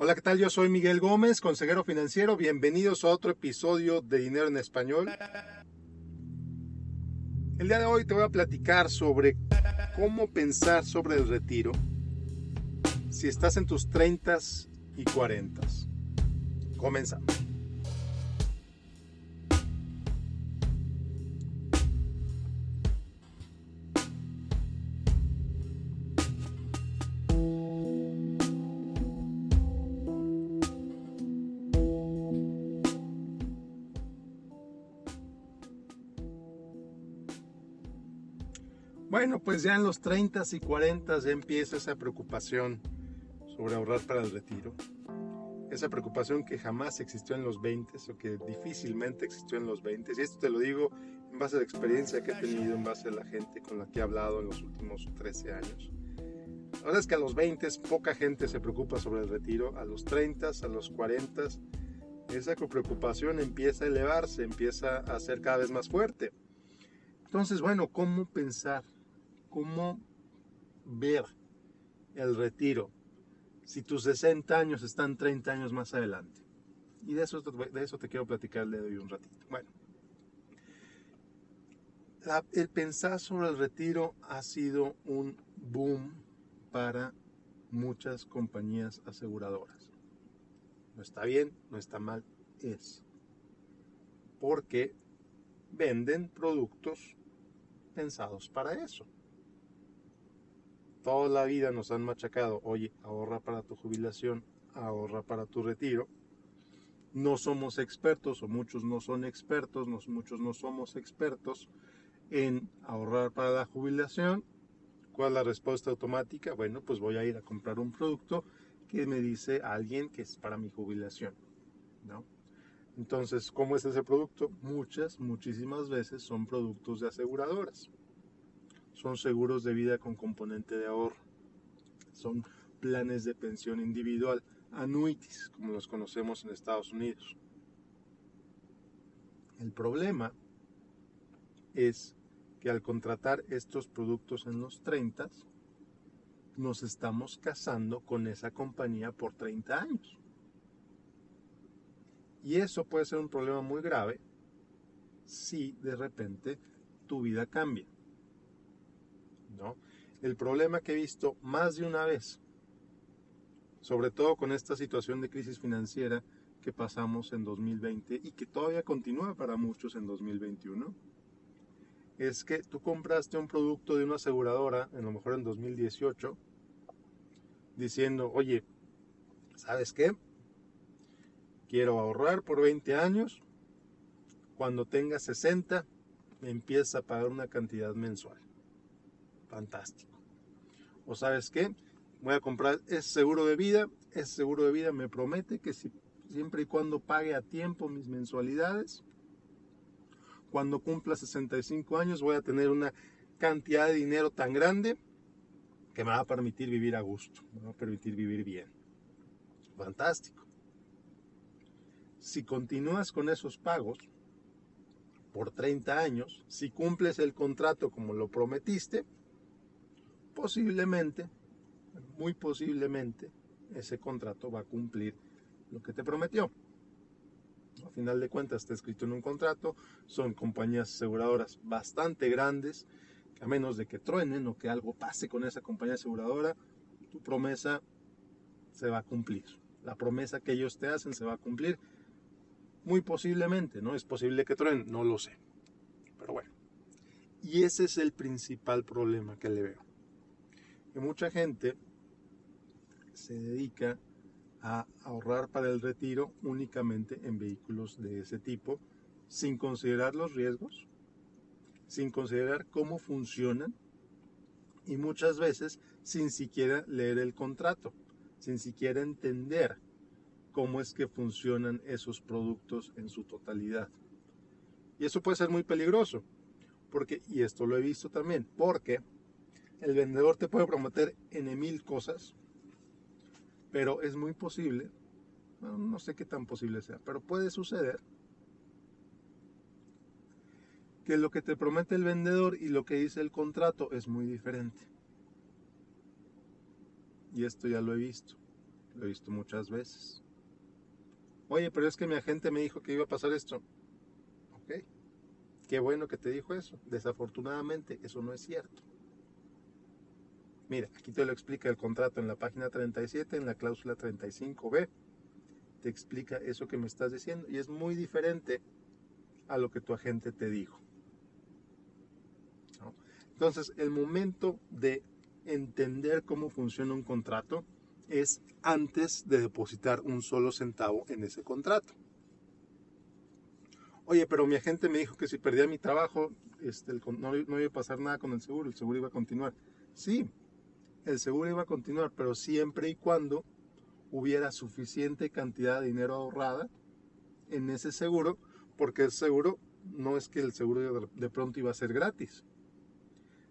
Hola, ¿qué tal? Yo soy Miguel Gómez, consejero financiero. Bienvenidos a otro episodio de Dinero en Español. El día de hoy te voy a platicar sobre cómo pensar sobre el retiro si estás en tus 30 y 40. Comenzamos. Bueno, pues ya en los 30 y 40 ya empieza esa preocupación sobre ahorrar para el retiro. Esa preocupación que jamás existió en los 20 o que difícilmente existió en los 20. Y esto te lo digo en base a la experiencia que he tenido, en base a la gente con la que he hablado en los últimos 13 años. La verdad es que a los 20 poca gente se preocupa sobre el retiro. A los 30, a los 40, esa preocupación empieza a elevarse, empieza a ser cada vez más fuerte. Entonces, bueno, ¿cómo pensar cómo ver el retiro si tus 60 años están 30 años más adelante. Y de eso, de eso te quiero platicar de hoy un ratito. Bueno, el pensar sobre el retiro ha sido un boom para muchas compañías aseguradoras. No está bien, no está mal, es. Porque venden productos pensados para eso toda la vida nos han machacado, oye, ahorra para tu jubilación, ahorra para tu retiro. No somos expertos, o muchos no son expertos, muchos no somos expertos en ahorrar para la jubilación. ¿Cuál es la respuesta automática? Bueno, pues voy a ir a comprar un producto que me dice alguien que es para mi jubilación. ¿no? Entonces, ¿cómo es ese producto? Muchas, muchísimas veces son productos de aseguradoras son seguros de vida con componente de ahorro, son planes de pensión individual, annuities, como los conocemos en Estados Unidos. El problema es que al contratar estos productos en los 30, nos estamos casando con esa compañía por 30 años. Y eso puede ser un problema muy grave si de repente tu vida cambia. El problema que he visto más de una vez, sobre todo con esta situación de crisis financiera que pasamos en 2020 y que todavía continúa para muchos en 2021, es que tú compraste un producto de una aseguradora, a lo mejor en 2018, diciendo, oye, ¿sabes qué? Quiero ahorrar por 20 años, cuando tenga 60 me empieza a pagar una cantidad mensual fantástico. O sabes qué, voy a comprar ese seguro de vida, ese seguro de vida me promete que si, siempre y cuando pague a tiempo mis mensualidades, cuando cumpla 65 años voy a tener una cantidad de dinero tan grande que me va a permitir vivir a gusto, me va a permitir vivir bien. Fantástico. Si continúas con esos pagos por 30 años, si cumples el contrato como lo prometiste, posiblemente, muy posiblemente, ese contrato va a cumplir lo que te prometió. A final de cuentas está escrito en un contrato, son compañías aseguradoras bastante grandes, que a menos de que truenen o que algo pase con esa compañía aseguradora, tu promesa se va a cumplir. La promesa que ellos te hacen se va a cumplir. Muy posiblemente, ¿no? Es posible que truenen, no lo sé. Pero bueno. Y ese es el principal problema que le veo mucha gente se dedica a ahorrar para el retiro únicamente en vehículos de ese tipo, sin considerar los riesgos, sin considerar cómo funcionan y muchas veces sin siquiera leer el contrato, sin siquiera entender cómo es que funcionan esos productos en su totalidad. Y eso puede ser muy peligroso, porque, y esto lo he visto también, porque el vendedor te puede prometer en mil cosas, pero es muy posible, no, sé qué tan posible sea, pero puede suceder que lo que te promete el vendedor y lo que dice el contrato es muy diferente. Y esto ya lo he visto. lo he visto muchas veces. Oye, pero es que mi agente me dijo que iba a pasar esto. Ok, qué bueno que te dijo eso. Desafortunadamente, eso no es cierto. Mira, aquí te lo explica el contrato en la página 37, en la cláusula 35b. Te explica eso que me estás diciendo y es muy diferente a lo que tu agente te dijo. Entonces, el momento de entender cómo funciona un contrato es antes de depositar un solo centavo en ese contrato. Oye, pero mi agente me dijo que si perdía mi trabajo, este, no, no iba a pasar nada con el seguro, el seguro iba a continuar. Sí, el seguro iba a continuar, pero siempre y cuando hubiera suficiente cantidad de dinero ahorrada en ese seguro, porque el seguro no es que el seguro de pronto iba a ser gratis,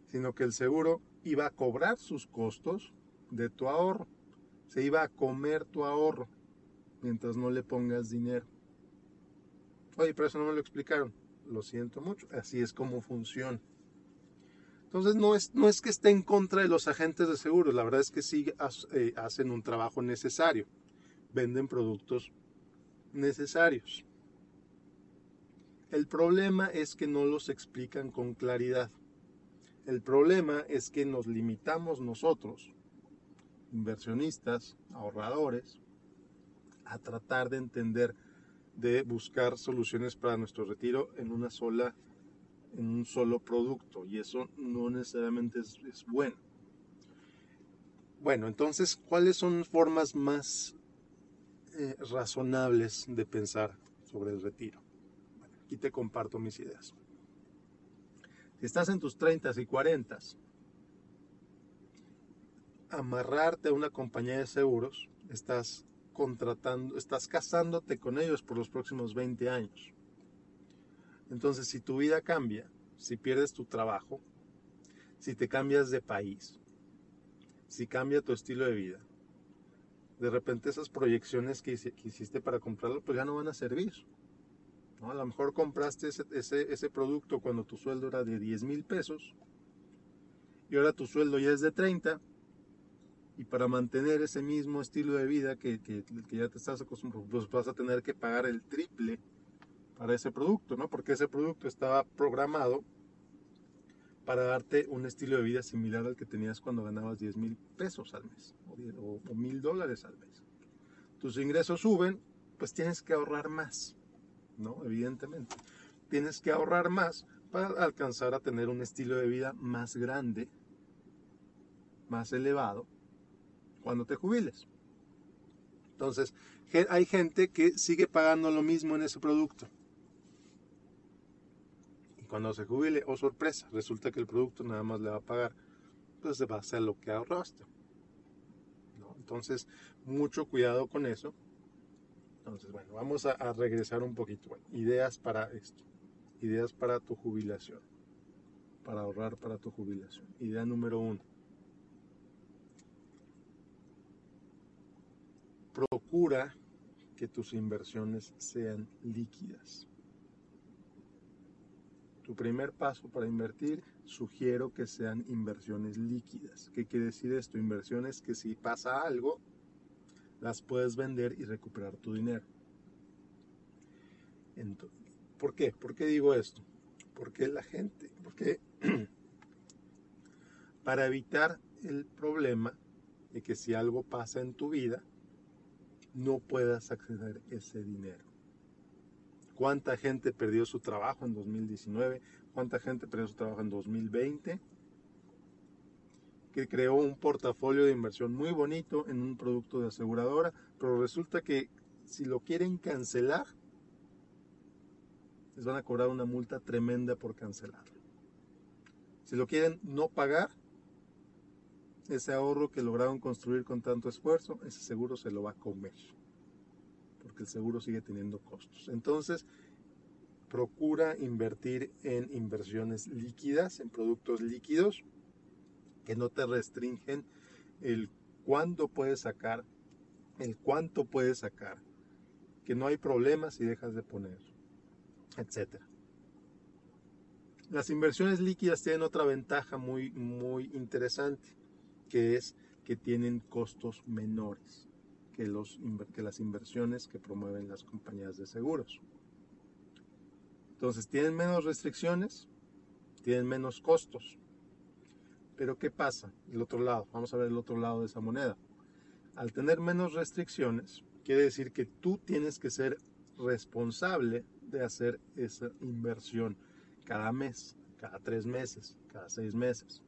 sino que el seguro iba a cobrar sus costos de tu ahorro se iba a comer tu ahorro mientras no le pongas dinero. Oye, pero eso no me lo explicaron. Lo siento mucho. Así es como funciona. Entonces no es, no es que esté en contra de los agentes de seguros. La verdad es que sí eh, hacen un trabajo necesario. Venden productos necesarios. El problema es que no los explican con claridad. El problema es que nos limitamos nosotros inversionistas, ahorradores, a tratar de entender, de buscar soluciones para nuestro retiro en una sola, en un solo producto. Y eso no necesariamente es, bueno. Bueno, entonces, ¿cuáles son formas más eh, razonables de pensar sobre el retiro? aquí te comparto mis ideas. Si estás en tus 30 y 40 amarrarte a una compañía de seguros, estás contratando, estás casándote con ellos por los próximos 20 años. Entonces, si tu vida cambia, si pierdes tu trabajo, si te cambias de país, si cambia tu estilo de vida, de repente esas proyecciones que, hiciste para comprarlo, pues ya no van a servir. A lo mejor compraste ese, ese, ese producto cuando tu sueldo era de 10 mil pesos y ahora tu sueldo ya es de 30 y para mantener ese mismo estilo de vida que, que, ya te estás acostumbrado, pues vas a tener que pagar el triple para ese producto, ¿no? Porque ese producto estaba programado para darte un estilo de vida similar al que tenías cuando ganabas 10 mil pesos al mes o mil dólares al mes. Tus ingresos suben, pues tienes que ahorrar más, ¿no? Evidentemente. Tienes que ahorrar más para alcanzar a tener un estilo de vida más grande, más elevado cuando te jubiles. Entonces, hay gente que sigue pagando lo mismo en ese producto. Cuando se jubile, oh sorpresa, resulta que el producto nada más le va a pagar, pues va a ser lo que ahorraste. Entonces, mucho cuidado con eso. Entonces, bueno, vamos a, a regresar un poquito. ideas para esto. Ideas para tu jubilación. Para ahorrar para tu jubilación. Idea número uno procura que tus inversiones sean líquidas. Tu primer paso para invertir, sugiero que sean inversiones líquidas. ¿Qué quiere decir esto? Inversiones que si pasa algo, las puedes vender y recuperar tu dinero. ¿Por qué? ¿Por qué digo esto? Porque la gente, porque para evitar el problema de que si algo pasa en tu vida, no puedas acceder a ese dinero. ¿Cuánta gente perdió su trabajo en 2019? ¿Cuánta gente perdió su trabajo en 2020? Que creó un portafolio de inversión muy bonito en un producto de aseguradora, pero resulta que si lo quieren cancelar, les van a cobrar una multa tremenda por cancelarlo. Si lo quieren no pagar, ese ahorro que lograron construir con tanto esfuerzo, ese seguro se lo va a comer, porque el seguro sigue teniendo costos. Entonces, procura invertir en inversiones líquidas, en productos líquidos, que no te restringen el cuándo puedes sacar, el cuánto puedes sacar, que no hay problemas si dejas de poner, etc. Las inversiones líquidas tienen otra ventaja muy, muy interesante que es que tienen costos menores que, los, que las inversiones que promueven las compañías de seguros. Entonces, tienen menos restricciones, tienen menos costos. Pero ¿qué pasa? El otro lado, vamos a ver el otro lado de esa moneda. Al tener menos restricciones, quiere decir que tú tienes que ser responsable de hacer esa inversión cada mes, cada tres meses, cada seis meses.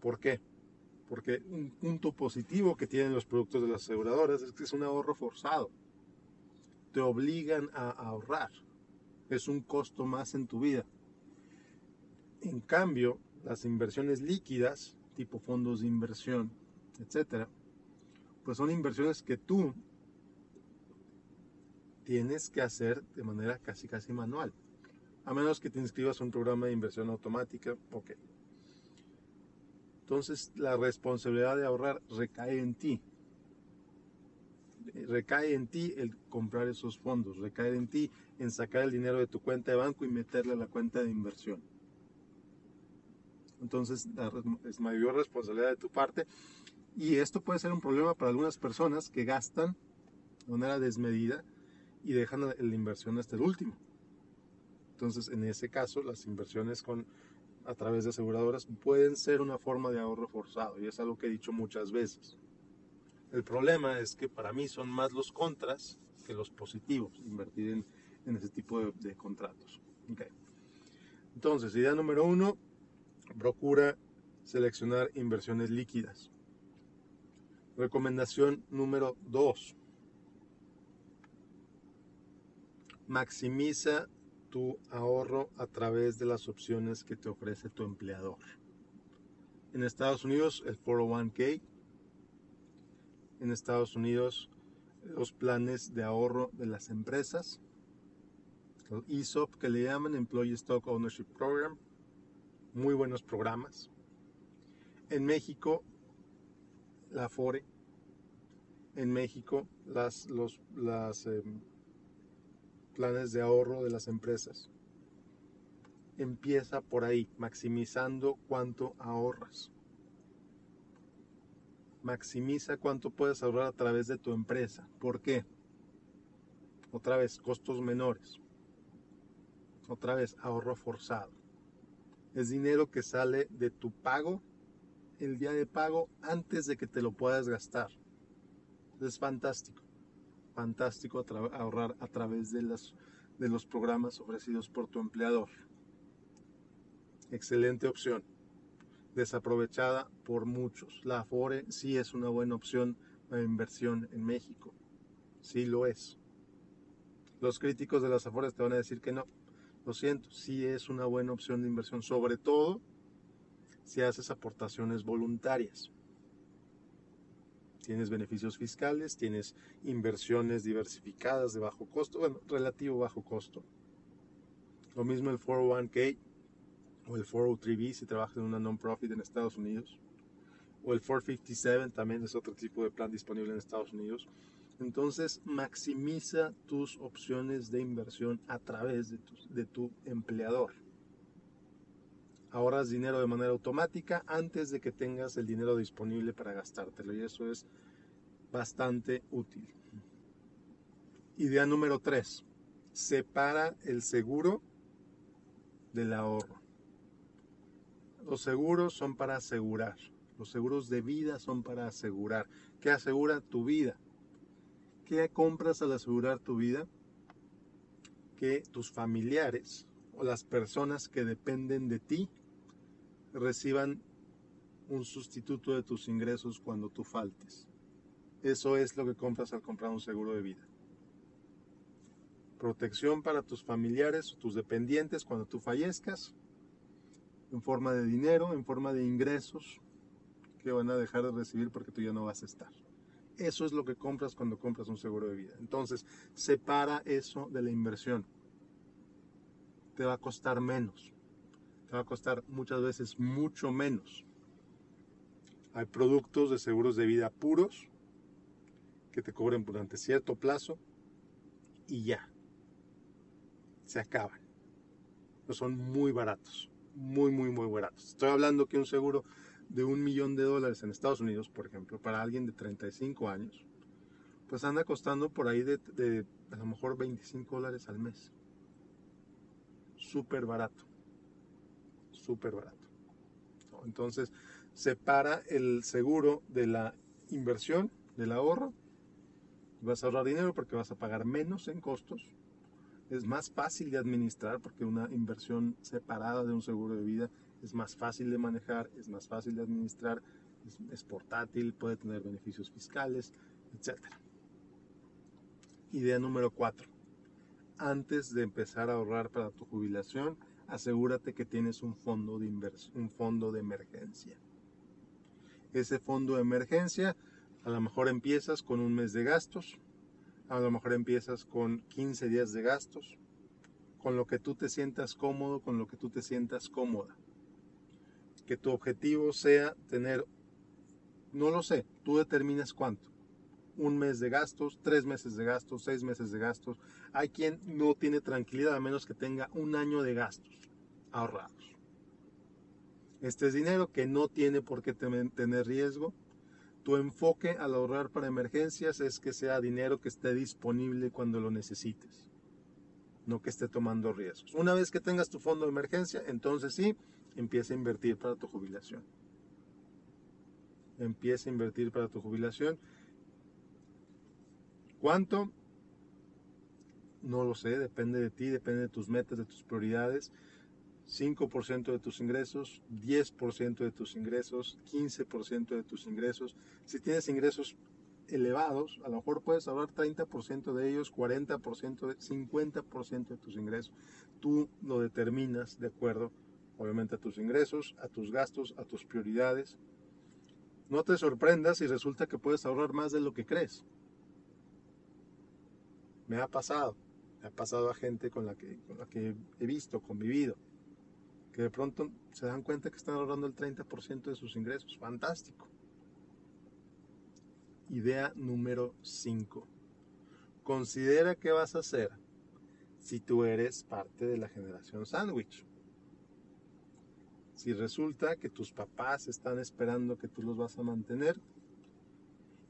¿Por qué? Porque un punto positivo que tienen los productos de las aseguradoras es que es un ahorro forzado. Te obligan a ahorrar. Es un costo más en tu vida. En cambio, las inversiones líquidas, tipo fondos de inversión, etcétera, pues son inversiones que tú tienes que hacer de manera casi casi manual. A menos que te inscribas a un programa de inversión automática, ok. Entonces la responsabilidad de ahorrar recae en ti. Recae en ti el comprar esos fondos, recae en ti en sacar el dinero de tu cuenta de banco y meterle a la cuenta de inversión. Entonces es mayor responsabilidad de tu parte y esto puede ser un problema para algunas personas que gastan de manera desmedida y dejan la inversión hasta el último. Entonces, en ese caso, las inversiones con a través de aseguradoras pueden ser una forma de ahorro forzado y es algo que he dicho muchas veces. El problema es que para mí son más los contras que los positivos invertir en, en ese tipo de, contratos. Entonces, idea número uno, procura seleccionar inversiones líquidas. Recomendación número dos, maximiza tu ahorro a través de las opciones que te ofrece tu empleador. En Estados Unidos el 401k, en Estados Unidos los planes de ahorro de las empresas, el ESOP que le llaman Employee Stock Ownership Program, muy buenos programas. En México, la FORE, en México las, los, las em, planes de ahorro de las empresas. Empieza por ahí, maximizando cuánto ahorras. Maximiza cuánto puedes ahorrar a través de tu empresa. ¿Por qué? Otra vez, costos menores. Otra vez, ahorro forzado. Es dinero que sale de tu pago, el día de pago, antes de que te lo puedas gastar. Es fantástico fantástico ahorrar a través de, las, de los programas ofrecidos por tu empleador. Excelente opción. Desaprovechada por muchos. La Afore sí es una buena opción de inversión en México. Sí lo es. Los críticos de las Afores te van a decir que no. Lo siento, sí es una buena opción de inversión, sobre todo si haces aportaciones voluntarias tienes beneficios fiscales, tienes inversiones diversificadas de bajo costo, bueno, relativo bajo costo. Lo mismo el 401k o el 403b si trabajas en una non-profit en Estados Unidos. O el 457 también es otro tipo de plan disponible en Estados Unidos. Entonces, maximiza tus opciones de inversión a través de tu, de tu empleador. Ahorras dinero de manera automática antes de que tengas el dinero disponible para gastártelo y eso es bastante útil. Idea número 3. Separa el seguro del ahorro. Los seguros son para asegurar. Los seguros de vida son para asegurar. ¿Qué asegura tu vida? ¿Qué compras al asegurar tu vida? Que tus familiares o las personas que dependen de ti reciban un sustituto de tus ingresos cuando tú faltes. Eso es lo que compras al comprar un seguro de vida. Protección para tus familiares tus dependientes cuando tú fallezcas, en forma de dinero, en forma de ingresos que van a dejar de recibir porque tú ya no vas a estar. Eso es lo que compras cuando compras un seguro de vida. Entonces, separa eso de la inversión. Te va a costar menos te va a costar muchas veces mucho menos. Hay productos de seguros de vida puros que te cobren durante cierto plazo y ya. Se acaban. Son muy baratos. Muy, muy, muy baratos. Estoy hablando que un seguro de un millón de dólares en Estados Unidos, por ejemplo, para alguien de 35 años, pues anda costando por ahí de, de a lo mejor 25 dólares al mes. Súper barato. Súper barato. Entonces, separa el seguro de la inversión, del ahorro. Vas a ahorrar dinero porque vas a pagar menos en costos. Es más fácil de administrar porque una inversión separada de un seguro de vida es más fácil de manejar, es más fácil de administrar, es, es portátil, puede tener beneficios fiscales, etc. Idea número 4. Antes de empezar a ahorrar para tu jubilación, asegúrate que tienes un fondo de un fondo de emergencia. Ese fondo de emergencia, a lo mejor empiezas con un mes de gastos, a lo mejor empiezas con 15 días de gastos, con lo que tú te sientas cómodo, con lo que tú te sientas cómoda. Que tu objetivo sea tener, no lo sé, tú determinas cuánto. Un mes de gastos, tres meses de gastos, seis meses de gastos. Hay quien no tiene tranquilidad a menos que tenga un año de gastos ahorrados. Este es dinero que no tiene por qué tener riesgo. Tu enfoque al ahorrar para emergencias es que sea dinero que esté disponible cuando lo necesites, no que esté tomando riesgos. Una vez que tengas tu fondo de emergencia, entonces sí, empieza a invertir para tu jubilación. Empieza a invertir para tu jubilación. ¿Cuánto? No lo sé, depende de ti, depende de tus metas, de tus prioridades. 5% de tus ingresos, 10% de tus ingresos, 15% de tus ingresos. Si tienes ingresos elevados, a lo mejor puedes ahorrar 30% de ellos, 40%, de, 50% de tus ingresos. Tú lo determinas de acuerdo, obviamente, a tus ingresos, a tus gastos, a tus prioridades. No te sorprendas si resulta que puedes ahorrar más de lo que crees. Me ha pasado, me ha pasado a gente con la que, con la que he visto, convivido que de pronto se dan cuenta que están ahorrando el 30% de sus ingresos. Fantástico. Idea número 5. Considera qué vas a hacer si tú eres parte de la generación sándwich. Si resulta que tus papás están esperando que tú los vas a mantener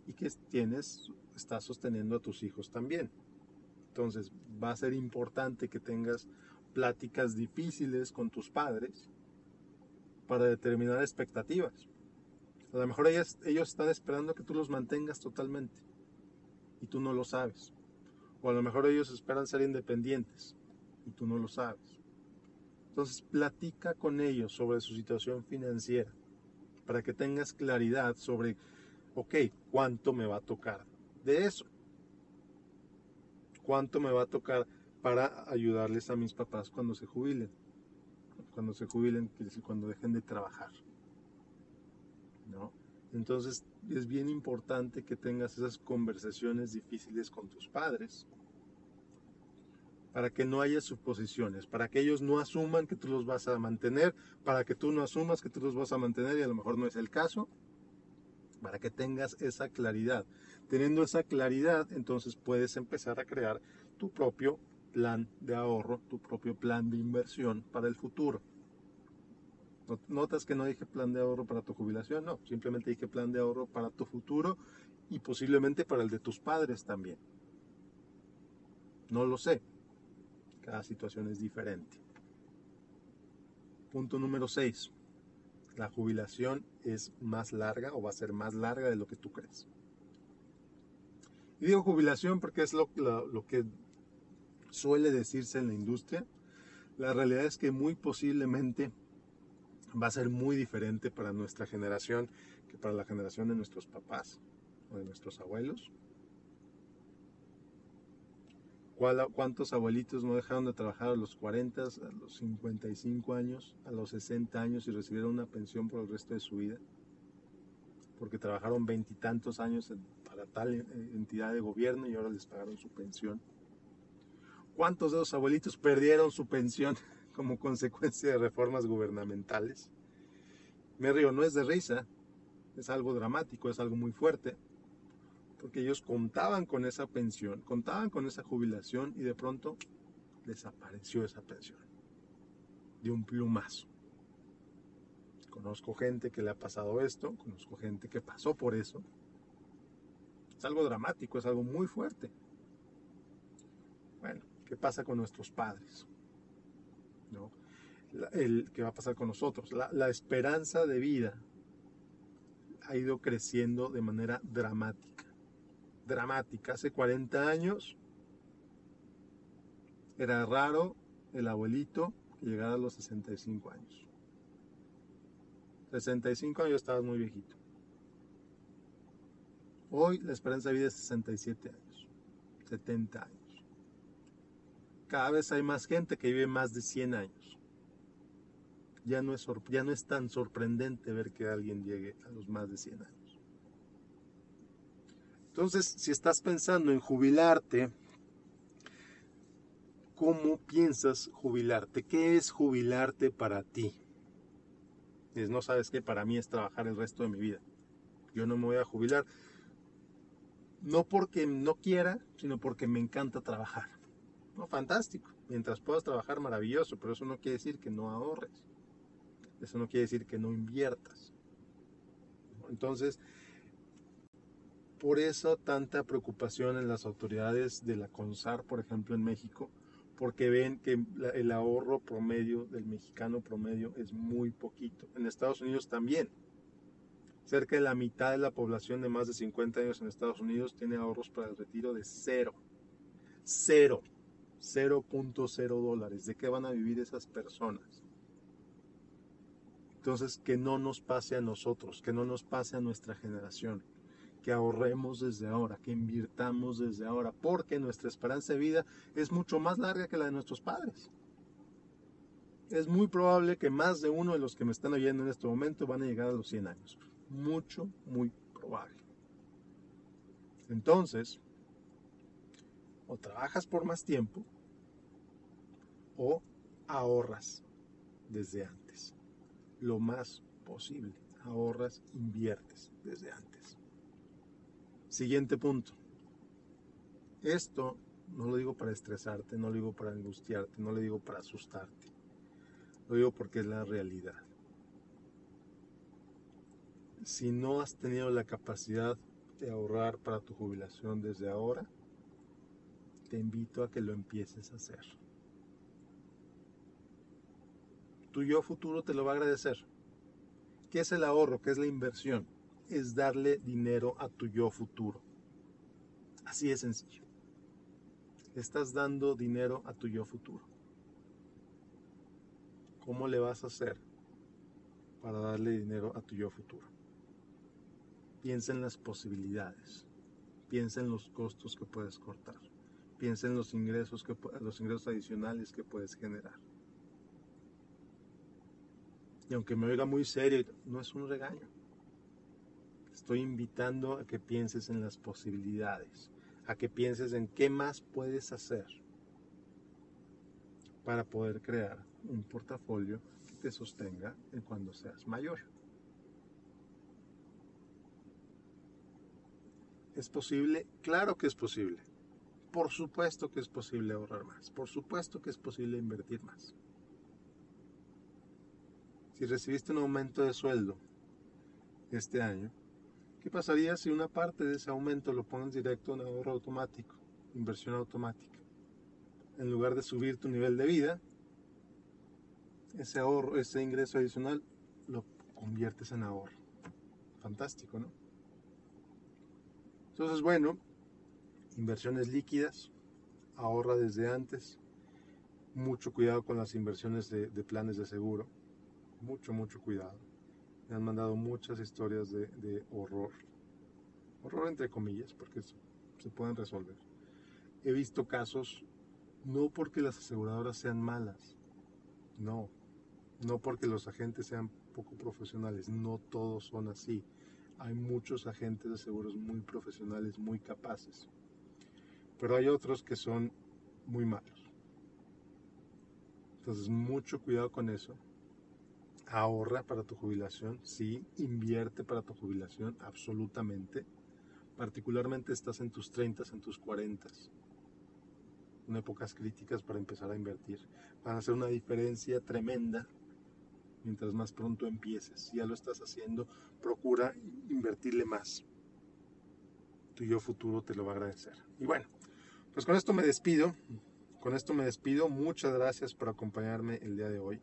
y que tienes, estás sosteniendo a tus hijos también. Entonces va a ser importante que tengas pláticas difíciles con tus padres para determinar expectativas. A lo mejor ellos, ellos están esperando que tú los mantengas totalmente y tú no lo sabes. O a lo mejor ellos esperan ser independientes y tú no lo sabes. Entonces platica con ellos sobre su situación financiera para que tengas claridad sobre, ok, ¿cuánto me va a tocar de eso? ¿Cuánto me va a tocar para ayudarles a mis papás cuando se jubilen. Cuando se jubilen, cuando dejen de trabajar. ¿no? Entonces es bien importante que tengas esas conversaciones difíciles con tus padres para que no haya suposiciones, para que ellos no asuman que tú los vas a mantener, para que tú no asumas que tú los vas a mantener y a lo mejor no es el caso, para que tengas esa claridad. Teniendo esa claridad, entonces puedes empezar a crear tu propio plan de ahorro, tu propio plan de inversión para el futuro. Notas que no dije plan de ahorro para tu jubilación, no, simplemente dije plan de ahorro para tu futuro y posiblemente para el de tus padres también. No lo sé, cada situación es diferente. Punto número 6. La jubilación es más larga o va a ser más larga de lo que tú crees. Y digo jubilación porque es lo, lo, lo que suele decirse en la industria, la realidad es que muy posiblemente va a ser muy diferente para nuestra generación que para la generación de nuestros papás o de nuestros abuelos. ¿Cuántos abuelitos no dejaron de trabajar a los 40, a los 55 años, a los 60 años y recibieron una pensión por el resto de su vida? Porque trabajaron veintitantos años para tal entidad de gobierno y ahora les pagaron su pensión. ¿Cuántos de los abuelitos perdieron su pensión como consecuencia de reformas gubernamentales? Me río, no es de risa, es algo dramático, es algo muy fuerte, porque ellos contaban con esa pensión, contaban con esa jubilación y de pronto desapareció esa pensión de un plumazo. Conozco gente que le ha pasado esto, conozco gente que pasó por eso Es algo dramático, es algo muy fuerte. Bueno, ¿qué pasa con nuestros padres? ¿No? el, ¿Qué va a pasar con nosotros? La, la esperanza de vida ha ido creciendo de manera dramática. Dramática. Hace 40 años era raro el abuelito que llegara a los 65 años. 65 años estabas muy viejito. Hoy la esperanza de vida es 67 años, 70 años. Cada vez hay más gente que vive más de 100 años. Ya no es, ya no es tan sorprendente ver que alguien llegue a los más de 100 años. Entonces, si estás pensando en jubilarte, ¿cómo piensas jubilarte? ¿Qué es jubilarte para ti? No sabes qué, para mí es trabajar el resto de mi vida. Yo no me voy a jubilar no porque no quiera, sino porque me encanta trabajar. No, fantástico. Mientras puedas trabajar, maravilloso, pero eso no quiere decir que no ahorres. Eso no quiere decir que no inviertas. Entonces, por eso tanta preocupación en las autoridades de la CONSAR, por ejemplo, en México, porque ven que el ahorro promedio del mexicano promedio es muy poquito. En Estados Unidos también. Cerca de la mitad de la población de más de 50 años en Estados Unidos tiene ahorros para el retiro de cero. Cero. 0.0 dólares. ¿De qué van a vivir esas personas? Entonces, que no nos pase a nosotros, que no nos pase a nuestra generación, que ahorremos desde ahora, que invirtamos desde ahora, porque nuestra esperanza de vida es mucho más larga que la de nuestros padres. Es muy probable que más de uno de los que me están oyendo en este momento van a llegar a los 100 años mucho, muy probable. Entonces, o trabajas por más tiempo o ahorras desde antes. Lo más posible. Ahorras, inviertes desde antes. Siguiente punto. Esto no lo digo para estresarte, no lo digo para angustiarte, no lo digo para asustarte. Lo digo porque es la realidad si no has tenido la capacidad de ahorrar para tu jubilación desde ahora, te invito a que lo empieces a hacer. Tu yo futuro te lo va a agradecer. ¿Qué es el ahorro? ¿Qué es la inversión? Es darle dinero a tu yo futuro. Así de sencillo. Estás dando dinero a tu yo futuro. ¿Cómo le vas a hacer para darle dinero a tu yo futuro? Piensa en las posibilidades. Piensa en los costos que puedes cortar. Piensa en los ingresos, que, los ingresos adicionales que puedes generar. Y aunque me oiga muy serio, no es un regaño. Estoy invitando a que pienses en las posibilidades, a que pienses en qué más puedes hacer para poder crear un portafolio que te sostenga en cuando seas mayor. ¿Es posible? Claro que es posible. Por supuesto que es posible ahorrar más. Por supuesto que es posible invertir más. Si recibiste un aumento de sueldo este año, ¿qué pasaría si una parte de ese aumento lo pones directo en ahorro automático, inversión automática? En lugar de subir tu nivel de vida, ese ahorro, ese ingreso adicional lo conviertes en ahorro. Fantástico, ¿no? Entonces, bueno, inversiones líquidas, ahorra desde antes, mucho cuidado con las inversiones de, planes de seguro, mucho, mucho cuidado. Me han mandado muchas historias de, horror, horror entre comillas, porque se pueden resolver. He visto casos, no porque las aseguradoras sean malas, no, no porque los agentes sean poco profesionales, no todos son así hay muchos agentes de seguros muy profesionales, muy capaces. Pero hay otros que son muy malos. Entonces, mucho cuidado con eso. Ahorra para tu jubilación, sí. Invierte para tu jubilación, absolutamente. Particularmente estás en tus 30, en tus 40. En épocas críticas para empezar a invertir. Van a hacer una diferencia tremenda mientras más pronto empieces. Si ya lo estás haciendo, procura invertirle más. tu yo futuro te lo va a agradecer. Y bueno, pues con esto me despido. Con esto me despido. Muchas gracias por acompañarme el día de hoy.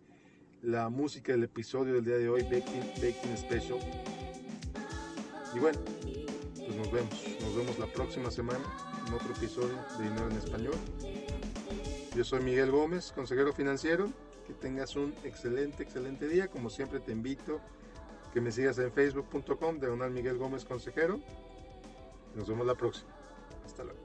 La música del episodio del día de hoy, Baking, Baking Special. Y bueno, pues nos vemos. Nos vemos la próxima semana en otro episodio de Dinero en Español. Yo soy Miguel Gómez, consejero financiero. Que tengas un excelente, excelente día. Como siempre te invito que me sigas en facebook.com, de Donald Miguel Gómez Consejero. Nos vemos la próxima. Hasta luego.